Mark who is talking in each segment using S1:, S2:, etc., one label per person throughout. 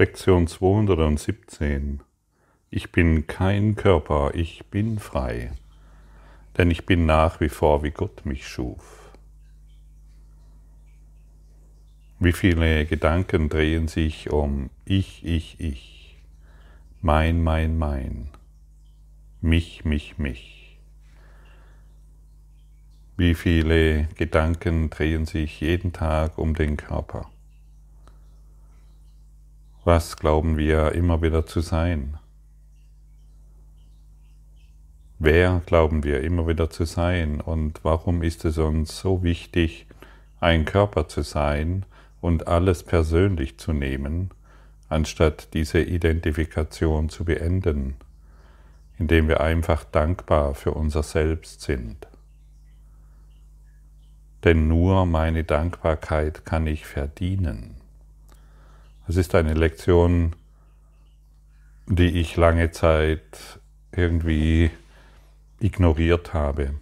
S1: Lektion 217. Ich bin kein Körper, ich bin frei, denn ich bin nach wie vor, wie Gott mich schuf. Wie viele Gedanken drehen sich um ich, ich, ich, mein, mein, mein, mich, mich, mich. Wie viele Gedanken drehen sich jeden Tag um den Körper? Was glauben wir immer wieder zu sein? Wer glauben wir immer wieder zu sein und warum ist es uns so wichtig, ein Körper zu sein und alles persönlich zu nehmen, anstatt diese Identifikation zu beenden, indem wir einfach dankbar für unser Selbst sind? Denn nur meine Dankbarkeit kann ich verdienen. Es ist eine Lektion, die ich lange Zeit irgendwie ignoriert habe,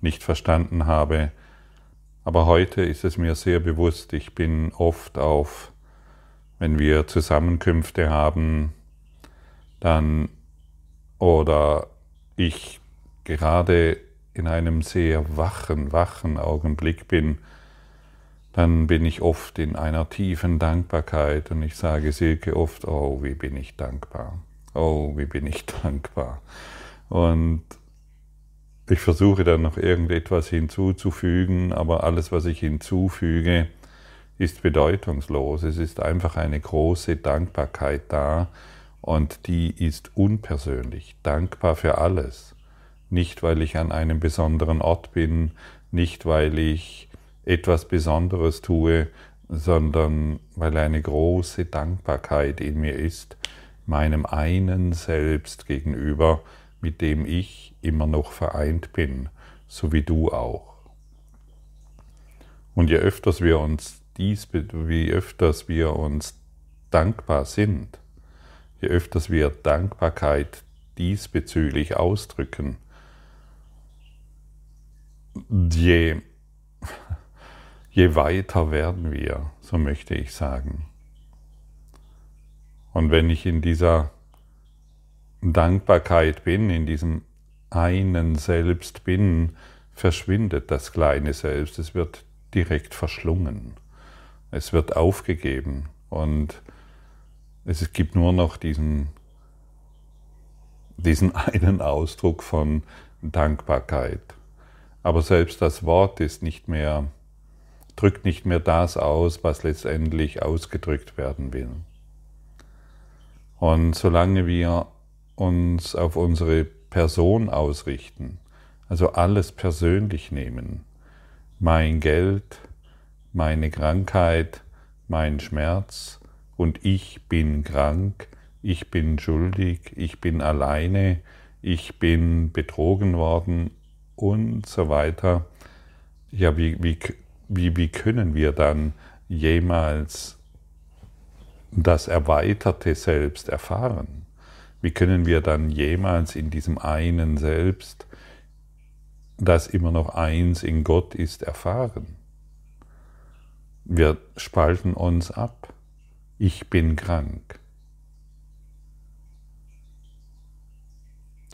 S1: nicht verstanden habe. Aber heute ist es mir sehr bewusst. Ich bin oft auf, wenn wir Zusammenkünfte haben, dann oder ich gerade in einem sehr wachen, wachen Augenblick bin, dann bin ich oft in einer tiefen Dankbarkeit und ich sage Silke oft, oh, wie bin ich dankbar. Oh, wie bin ich dankbar. Und ich versuche dann noch irgendetwas hinzuzufügen, aber alles, was ich hinzufüge, ist bedeutungslos. Es ist einfach eine große Dankbarkeit da und die ist unpersönlich. Dankbar für alles. Nicht, weil ich an einem besonderen Ort bin, nicht, weil ich etwas Besonderes tue, sondern weil eine große Dankbarkeit in mir ist, meinem einen Selbst gegenüber, mit dem ich immer noch vereint bin, so wie du auch. Und je öfters wir uns dies, wie öfters wir uns dankbar sind, je öfters wir Dankbarkeit diesbezüglich ausdrücken, je je weiter werden wir, so möchte ich sagen. Und wenn ich in dieser Dankbarkeit bin, in diesem einen Selbst bin, verschwindet das kleine Selbst, es wird direkt verschlungen, es wird aufgegeben und es gibt nur noch diesen, diesen einen Ausdruck von Dankbarkeit. Aber selbst das Wort ist nicht mehr drückt nicht mehr das aus, was letztendlich ausgedrückt werden will. Und solange wir uns auf unsere Person ausrichten, also alles persönlich nehmen, mein Geld, meine Krankheit, mein Schmerz und ich bin krank, ich bin schuldig, ich bin alleine, ich bin betrogen worden und so weiter. Ja, wie, wie, wie, wie können wir dann jemals das erweiterte Selbst erfahren? Wie können wir dann jemals in diesem einen Selbst, das immer noch eins in Gott ist, erfahren? Wir spalten uns ab. Ich bin krank.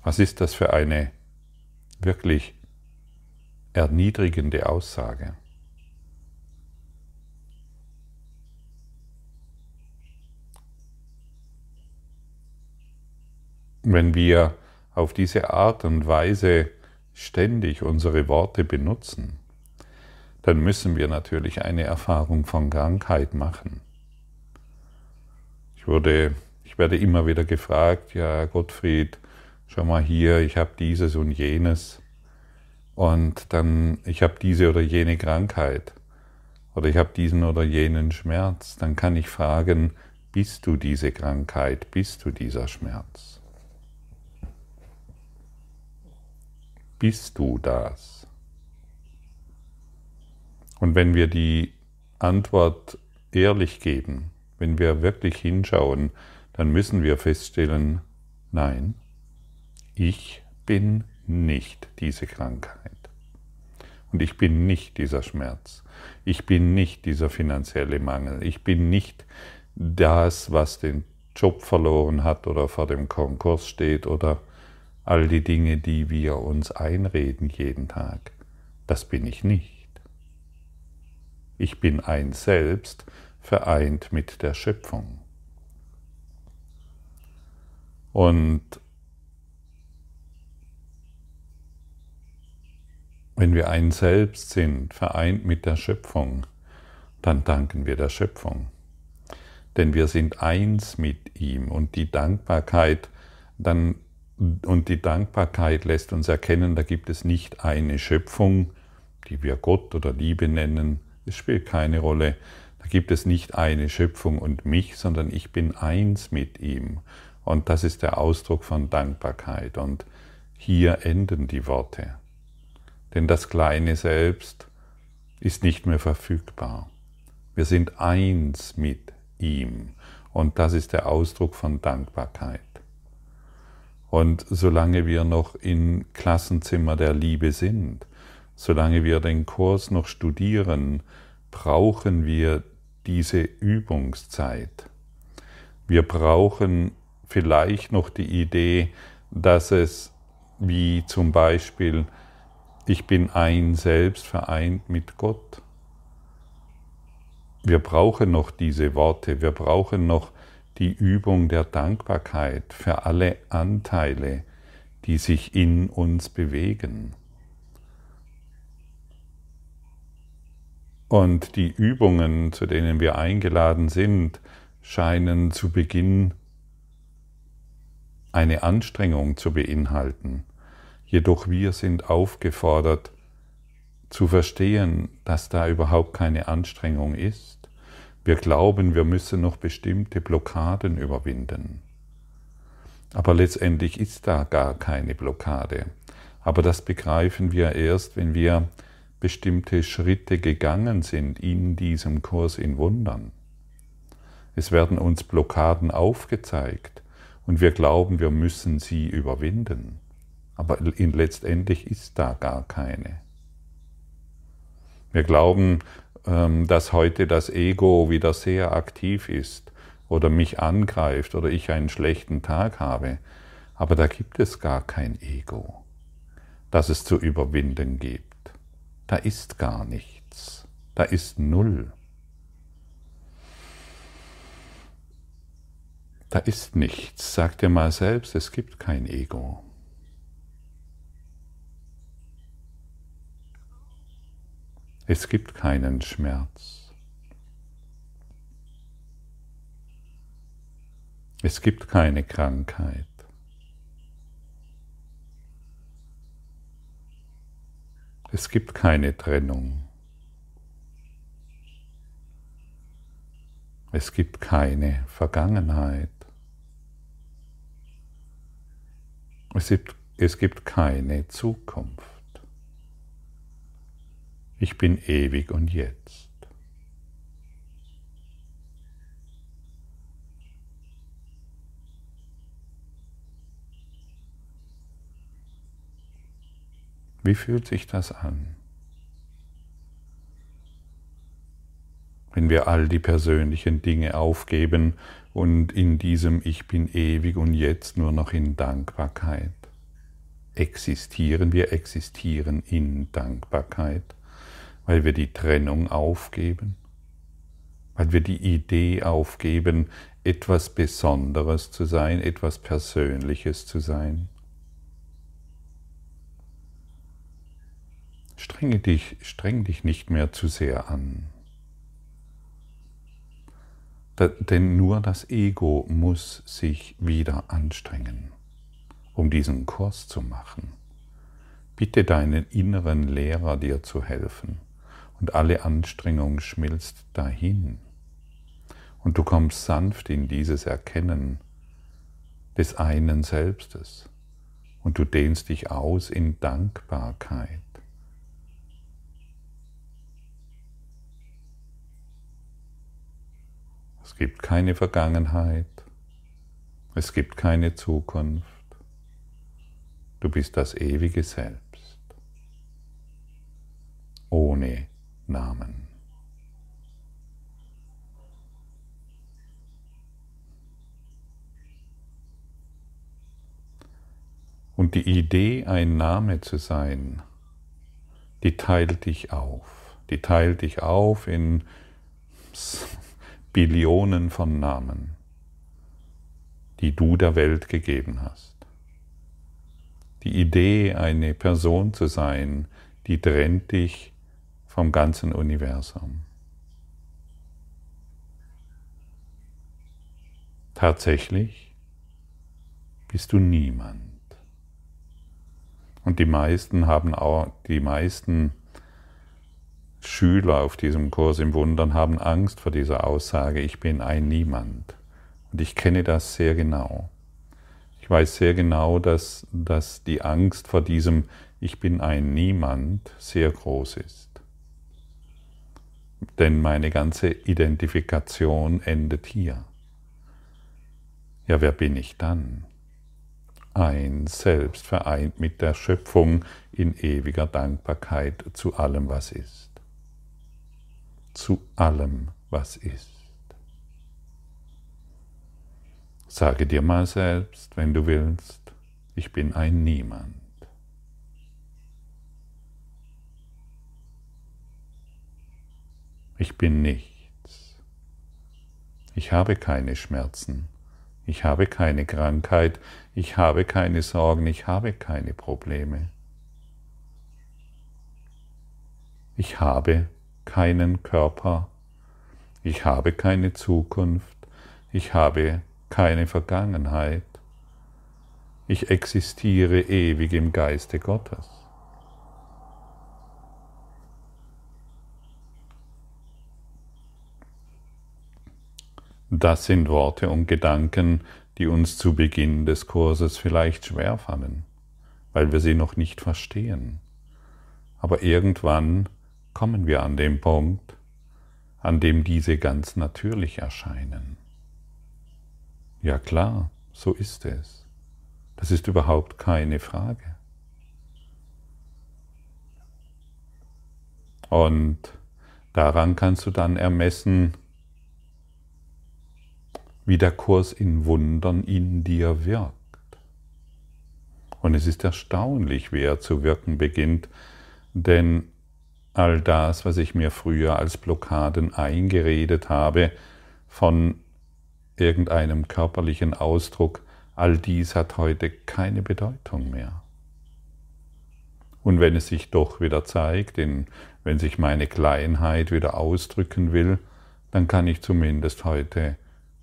S1: Was ist das für eine wirklich erniedrigende Aussage? Wenn wir auf diese Art und Weise ständig unsere Worte benutzen, dann müssen wir natürlich eine Erfahrung von Krankheit machen. Ich, wurde, ich werde immer wieder gefragt, ja Gottfried, schau mal hier, ich habe dieses und jenes und dann ich habe diese oder jene Krankheit oder ich habe diesen oder jenen Schmerz, dann kann ich fragen, bist du diese Krankheit, bist du dieser Schmerz? Bist du das? Und wenn wir die Antwort ehrlich geben, wenn wir wirklich hinschauen, dann müssen wir feststellen, nein, ich bin nicht diese Krankheit. Und ich bin nicht dieser Schmerz. Ich bin nicht dieser finanzielle Mangel. Ich bin nicht das, was den Job verloren hat oder vor dem Konkurs steht oder all die Dinge, die wir uns einreden jeden Tag. Das bin ich nicht. Ich bin ein Selbst, vereint mit der Schöpfung. Und wenn wir ein Selbst sind, vereint mit der Schöpfung, dann danken wir der Schöpfung denn wir sind eins mit ihm und die Dankbarkeit dann und die Dankbarkeit lässt uns erkennen, da gibt es nicht eine Schöpfung, die wir Gott oder Liebe nennen, es spielt keine Rolle. Da gibt es nicht eine Schöpfung und mich, sondern ich bin eins mit ihm. Und das ist der Ausdruck von Dankbarkeit. Und hier enden die Worte. Denn das kleine Selbst ist nicht mehr verfügbar. Wir sind eins mit ihm. Und das ist der Ausdruck von Dankbarkeit. Und solange wir noch im Klassenzimmer der Liebe sind, solange wir den Kurs noch studieren, brauchen wir diese Übungszeit. Wir brauchen vielleicht noch die Idee, dass es wie zum Beispiel, ich bin ein Selbst vereint mit Gott. Wir brauchen noch diese Worte, wir brauchen noch die Übung der Dankbarkeit für alle Anteile, die sich in uns bewegen. Und die Übungen, zu denen wir eingeladen sind, scheinen zu Beginn eine Anstrengung zu beinhalten. Jedoch wir sind aufgefordert zu verstehen, dass da überhaupt keine Anstrengung ist wir glauben, wir müssen noch bestimmte Blockaden überwinden. Aber letztendlich ist da gar keine Blockade. Aber das begreifen wir erst, wenn wir bestimmte Schritte gegangen sind in diesem Kurs in Wundern. Es werden uns Blockaden aufgezeigt und wir glauben, wir müssen sie überwinden. Aber letztendlich ist da gar keine. Wir glauben, dass heute das Ego wieder sehr aktiv ist oder mich angreift oder ich einen schlechten Tag habe. Aber da gibt es gar kein Ego, das es zu überwinden gibt. Da ist gar nichts. Da ist Null. Da ist nichts. Sag dir mal selbst, es gibt kein Ego. Es gibt keinen Schmerz. Es gibt keine Krankheit. Es gibt keine Trennung. Es gibt keine Vergangenheit. Es gibt, es gibt keine Zukunft. Ich bin ewig und jetzt. Wie fühlt sich das an? Wenn wir all die persönlichen Dinge aufgeben und in diesem Ich bin ewig und jetzt nur noch in Dankbarkeit existieren, wir existieren in Dankbarkeit weil wir die Trennung aufgeben, weil wir die Idee aufgeben, etwas Besonderes zu sein, etwas Persönliches zu sein. Strenge dich, streng dich nicht mehr zu sehr an. Da, denn nur das Ego muss sich wieder anstrengen, um diesen Kurs zu machen. Bitte deinen inneren Lehrer dir zu helfen und alle Anstrengung schmilzt dahin. Und du kommst sanft in dieses Erkennen des einen Selbstes und du dehnst dich aus in Dankbarkeit. Es gibt keine Vergangenheit, es gibt keine Zukunft, du bist das ewige Selbst, ohne Namen. Und die Idee, ein Name zu sein, die teilt dich auf. Die teilt dich auf in Billionen von Namen, die du der Welt gegeben hast. Die Idee, eine Person zu sein, die trennt dich vom ganzen Universum. Tatsächlich bist du niemand. Und die meisten haben auch, die meisten Schüler auf diesem Kurs im Wundern haben Angst vor dieser Aussage, ich bin ein Niemand. Und ich kenne das sehr genau. Ich weiß sehr genau, dass, dass die Angst vor diesem Ich bin ein Niemand sehr groß ist. Denn meine ganze Identifikation endet hier. Ja, wer bin ich dann? Ein Selbst vereint mit der Schöpfung in ewiger Dankbarkeit zu allem, was ist. Zu allem, was ist. Sage dir mal selbst, wenn du willst, ich bin ein Niemand. Ich bin nichts. Ich habe keine Schmerzen. Ich habe keine Krankheit. Ich habe keine Sorgen. Ich habe keine Probleme. Ich habe keinen Körper. Ich habe keine Zukunft. Ich habe keine Vergangenheit. Ich existiere ewig im Geiste Gottes. Das sind Worte und Gedanken, die uns zu Beginn des Kurses vielleicht schwerfallen, weil wir sie noch nicht verstehen. Aber irgendwann kommen wir an den Punkt, an dem diese ganz natürlich erscheinen. Ja klar, so ist es. Das ist überhaupt keine Frage. Und daran kannst du dann ermessen, wie der Kurs in Wundern in dir wirkt. Und es ist erstaunlich, wie er zu wirken beginnt, denn all das, was ich mir früher als Blockaden eingeredet habe, von irgendeinem körperlichen Ausdruck, all dies hat heute keine Bedeutung mehr. Und wenn es sich doch wieder zeigt, in, wenn sich meine Kleinheit wieder ausdrücken will, dann kann ich zumindest heute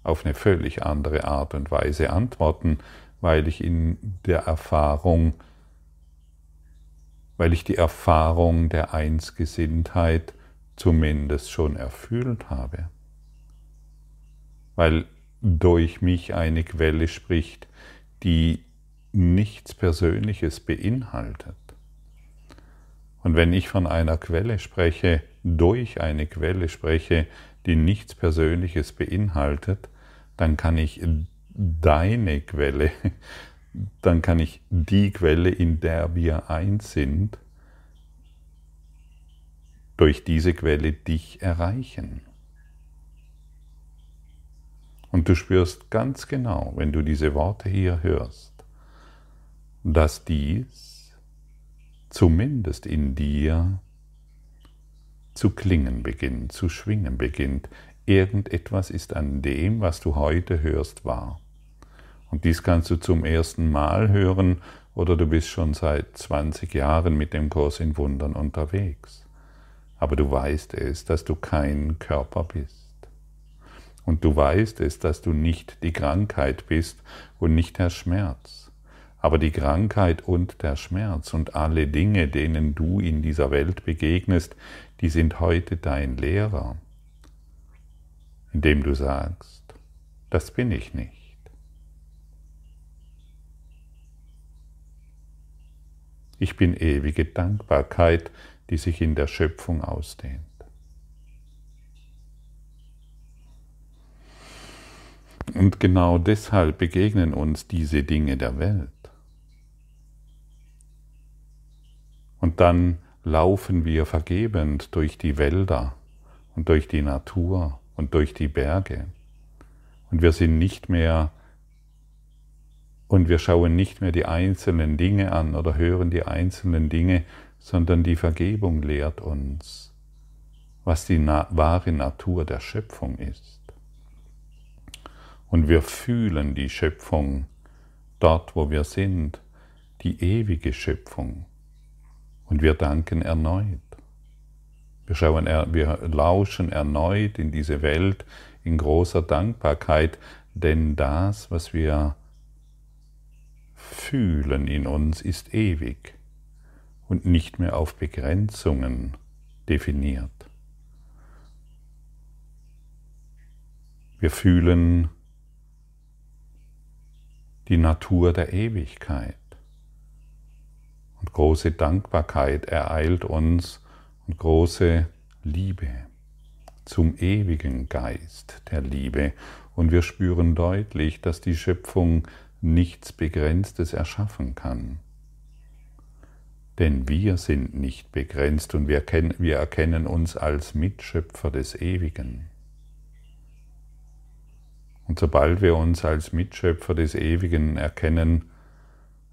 S1: auf eine völlig andere Art und Weise antworten, weil ich in der Erfahrung, weil ich die Erfahrung der Einsgesinntheit zumindest schon erfüllt habe. Weil durch mich eine Quelle spricht, die nichts Persönliches beinhaltet. Und wenn ich von einer Quelle spreche, durch eine Quelle spreche, die nichts Persönliches beinhaltet, dann kann ich deine Quelle, dann kann ich die Quelle, in der wir eins sind, durch diese Quelle dich erreichen. Und du spürst ganz genau, wenn du diese Worte hier hörst, dass dies zumindest in dir zu klingen beginnt, zu schwingen beginnt, Irgendetwas ist an dem, was du heute hörst, wahr. Und dies kannst du zum ersten Mal hören oder du bist schon seit 20 Jahren mit dem Kurs in Wundern unterwegs. Aber du weißt es, dass du kein Körper bist. Und du weißt es, dass du nicht die Krankheit bist und nicht der Schmerz. Aber die Krankheit und der Schmerz und alle Dinge, denen du in dieser Welt begegnest, die sind heute dein Lehrer indem du sagst, das bin ich nicht. Ich bin ewige Dankbarkeit, die sich in der Schöpfung ausdehnt. Und genau deshalb begegnen uns diese Dinge der Welt. Und dann laufen wir vergebend durch die Wälder und durch die Natur und durch die Berge. Und wir sind nicht mehr Und wir schauen nicht mehr die einzelnen Dinge an oder hören die einzelnen Dinge, sondern die Vergebung lehrt uns, was die wahre Natur der Schöpfung ist. Und wir fühlen die Schöpfung dort, wo wir sind, die ewige Schöpfung. Und wir danken erneut. Wir, schauen, wir lauschen erneut in diese Welt in großer Dankbarkeit, denn das, was wir fühlen in uns, ist ewig und nicht mehr auf Begrenzungen definiert. Wir fühlen die Natur der Ewigkeit. Und große Dankbarkeit ereilt uns und große Liebe zum ewigen Geist der Liebe. Und wir spüren deutlich, dass die Schöpfung nichts Begrenztes erschaffen kann. Denn wir sind nicht begrenzt und wir, wir erkennen uns als Mitschöpfer des Ewigen. Und sobald wir uns als Mitschöpfer des Ewigen erkennen,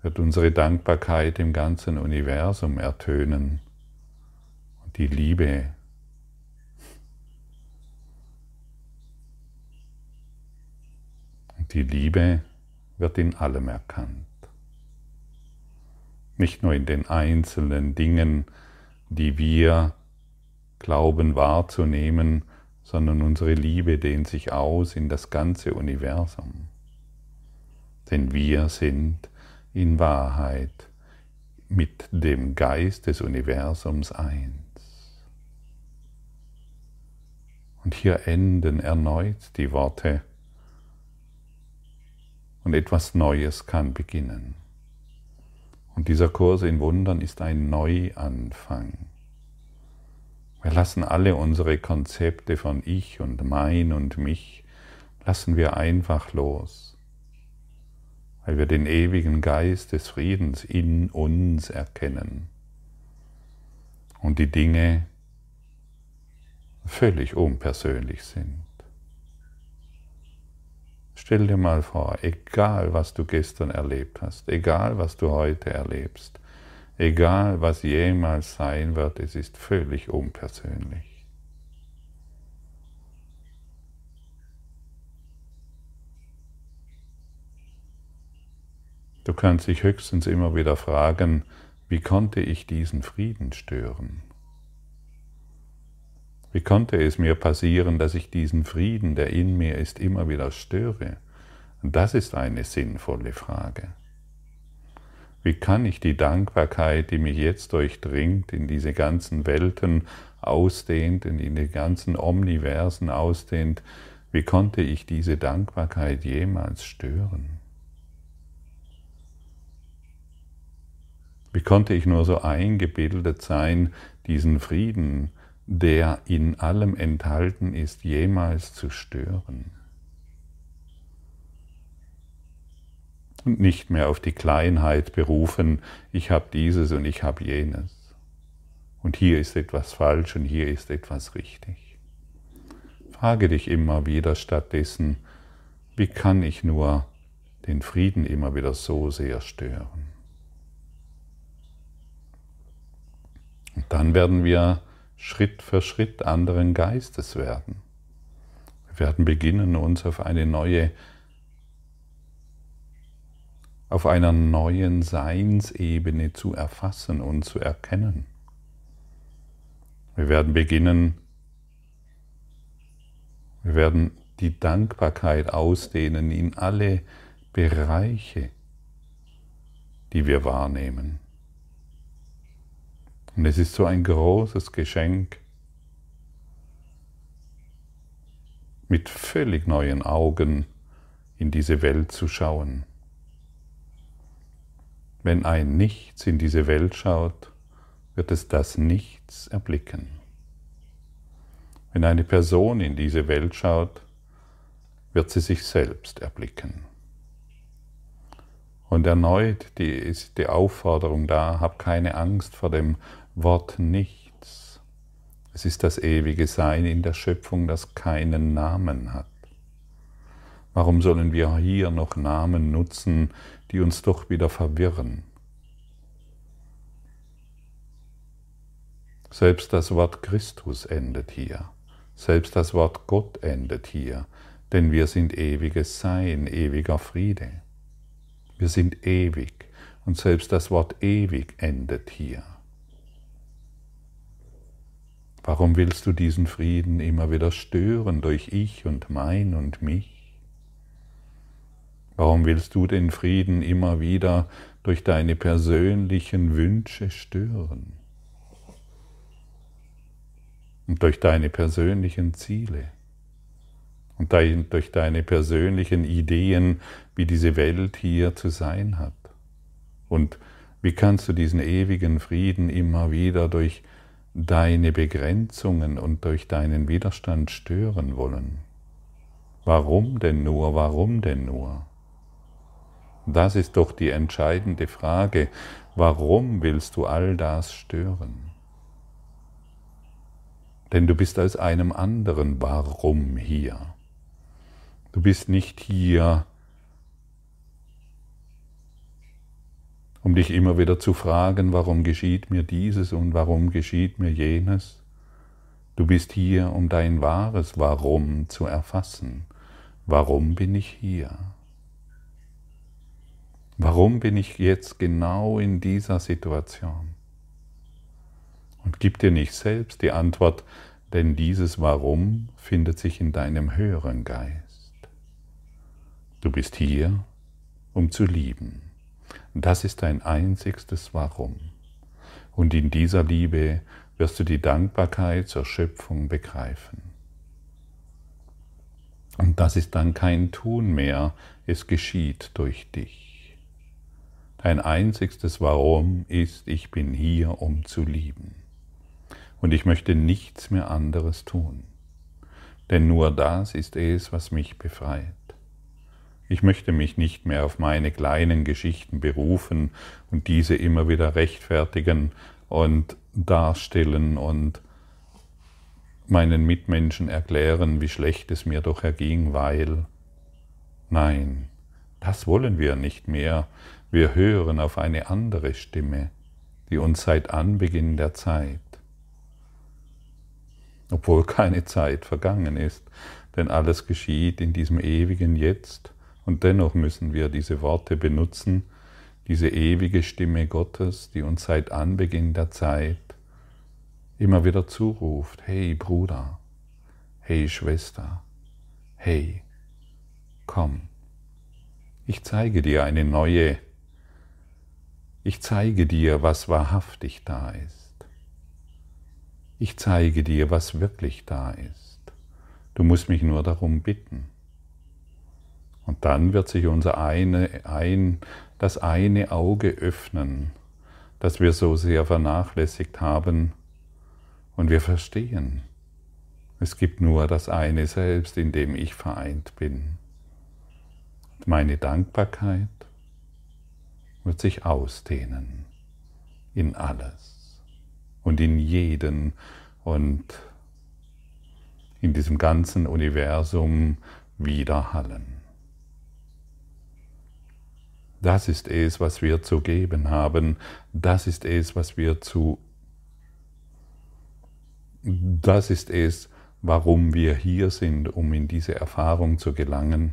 S1: wird unsere Dankbarkeit im ganzen Universum ertönen die Liebe die Liebe wird in allem erkannt. Nicht nur in den einzelnen Dingen, die wir glauben wahrzunehmen, sondern unsere Liebe dehnt sich aus in das ganze Universum. Denn wir sind in Wahrheit mit dem Geist des Universums eins. Und hier enden erneut die Worte und etwas Neues kann beginnen. Und dieser Kurs in Wundern ist ein Neuanfang. Wir lassen alle unsere Konzepte von ich und mein und mich, lassen wir einfach los, weil wir den ewigen Geist des Friedens in uns erkennen und die Dinge völlig unpersönlich sind. Stell dir mal vor, egal was du gestern erlebt hast, egal was du heute erlebst, Egal was jemals sein wird, es ist völlig unpersönlich. Du kannst dich höchstens immer wieder fragen, wie konnte ich diesen Frieden stören? Wie konnte es mir passieren, dass ich diesen Frieden, der in mir ist, immer wieder störe? Das ist eine sinnvolle Frage. Wie kann ich die Dankbarkeit, die mich jetzt durchdringt, in diese ganzen Welten ausdehnt, in die ganzen Omniversen ausdehnt, wie konnte ich diese Dankbarkeit jemals stören? Wie konnte ich nur so eingebildet sein, diesen Frieden, der in allem enthalten ist, jemals zu stören? und nicht mehr auf die Kleinheit berufen, ich habe dieses und ich habe jenes. Und hier ist etwas falsch und hier ist etwas richtig. Frage dich immer wieder stattdessen, wie kann ich nur den Frieden immer wieder so sehr stören? Und dann werden wir Schritt für Schritt anderen Geistes werden. Wir werden beginnen, uns auf eine neue auf einer neuen Seinsebene zu erfassen und zu erkennen. Wir werden beginnen, wir werden die Dankbarkeit ausdehnen in alle Bereiche, die wir wahrnehmen. Und es ist so ein großes Geschenk, mit völlig neuen Augen in diese Welt zu schauen. Wenn ein Nichts in diese Welt schaut, wird es das Nichts erblicken. Wenn eine Person in diese Welt schaut, wird sie sich selbst erblicken. Und erneut die, ist die Aufforderung da, hab keine Angst vor dem Wort nichts. Es ist das ewige Sein in der Schöpfung, das keinen Namen hat. Warum sollen wir hier noch Namen nutzen, die uns doch wieder verwirren? Selbst das Wort Christus endet hier. Selbst das Wort Gott endet hier, denn wir sind ewiges Sein, ewiger Friede. Wir sind ewig und selbst das Wort ewig endet hier. Warum willst du diesen Frieden immer wieder stören durch ich und mein und mich? Warum willst du den Frieden immer wieder durch deine persönlichen Wünsche stören? Und durch deine persönlichen Ziele? Und durch deine persönlichen Ideen, wie diese Welt hier zu sein hat? Und wie kannst du diesen ewigen Frieden immer wieder durch deine Begrenzungen und durch deinen Widerstand stören wollen. Warum denn nur, warum denn nur? Das ist doch die entscheidende Frage. Warum willst du all das stören? Denn du bist aus einem anderen Warum hier. Du bist nicht hier, um dich immer wieder zu fragen, warum geschieht mir dieses und warum geschieht mir jenes. Du bist hier, um dein wahres Warum zu erfassen. Warum bin ich hier? Warum bin ich jetzt genau in dieser Situation? Und gib dir nicht selbst die Antwort, denn dieses Warum findet sich in deinem höheren Geist. Du bist hier, um zu lieben. Das ist dein einzigstes Warum. Und in dieser Liebe wirst du die Dankbarkeit zur Schöpfung begreifen. Und das ist dann kein Tun mehr, es geschieht durch dich. Dein einzigstes Warum ist, ich bin hier, um zu lieben. Und ich möchte nichts mehr anderes tun. Denn nur das ist es, was mich befreit. Ich möchte mich nicht mehr auf meine kleinen Geschichten berufen und diese immer wieder rechtfertigen und darstellen und meinen Mitmenschen erklären, wie schlecht es mir doch erging, weil nein, das wollen wir nicht mehr. Wir hören auf eine andere Stimme, die uns seit Anbeginn der Zeit, obwohl keine Zeit vergangen ist, denn alles geschieht in diesem ewigen Jetzt, und dennoch müssen wir diese Worte benutzen, diese ewige Stimme Gottes, die uns seit Anbeginn der Zeit immer wieder zuruft, hey Bruder, hey Schwester, hey, komm, ich zeige dir eine neue, ich zeige dir, was wahrhaftig da ist. Ich zeige dir, was wirklich da ist. Du musst mich nur darum bitten. Und dann wird sich unser eine, ein, das eine Auge öffnen, das wir so sehr vernachlässigt haben, und wir verstehen, es gibt nur das eine Selbst, in dem ich vereint bin. Meine Dankbarkeit wird sich ausdehnen in alles und in jeden und in diesem ganzen Universum widerhallen. Das ist es, was wir zu geben haben. Das ist es, was wir zu... Das ist es, warum wir hier sind, um in diese Erfahrung zu gelangen.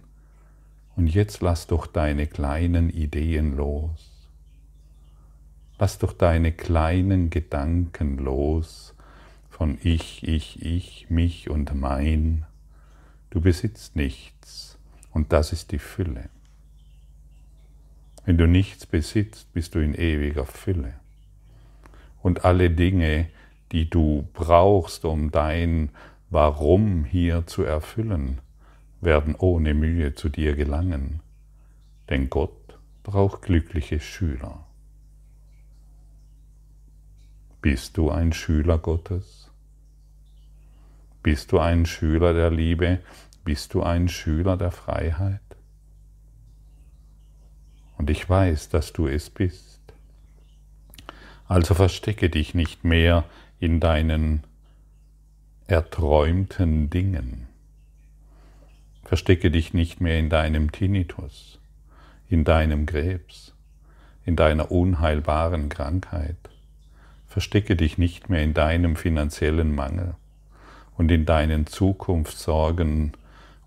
S1: Und jetzt lass doch deine kleinen Ideen los. Lass doch deine kleinen Gedanken los von ich, ich, ich, mich und mein. Du besitzt nichts und das ist die Fülle. Wenn du nichts besitzt, bist du in ewiger Fülle. Und alle Dinge, die du brauchst, um dein Warum hier zu erfüllen, werden ohne Mühe zu dir gelangen. Denn Gott braucht glückliche Schüler. Bist du ein Schüler Gottes? Bist du ein Schüler der Liebe? Bist du ein Schüler der Freiheit? Und ich weiß, dass du es bist. Also verstecke dich nicht mehr in deinen erträumten Dingen. Verstecke dich nicht mehr in deinem Tinnitus, in deinem Krebs, in deiner unheilbaren Krankheit. Verstecke dich nicht mehr in deinem finanziellen Mangel und in deinen Zukunftssorgen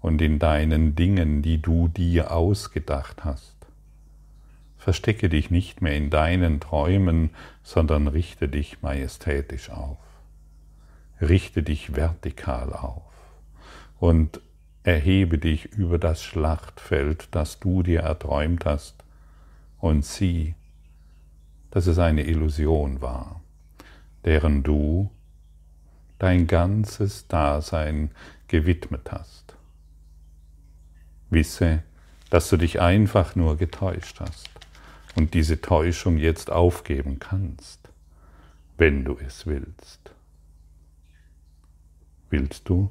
S1: und in deinen Dingen, die du dir ausgedacht hast. Verstecke dich nicht mehr in deinen Träumen, sondern richte dich majestätisch auf. Richte dich vertikal auf und erhebe dich über das Schlachtfeld, das du dir erträumt hast, und sieh, dass es eine Illusion war, deren du dein ganzes Dasein gewidmet hast. Wisse, dass du dich einfach nur getäuscht hast und diese Täuschung jetzt aufgeben kannst, wenn du es willst. Willst du?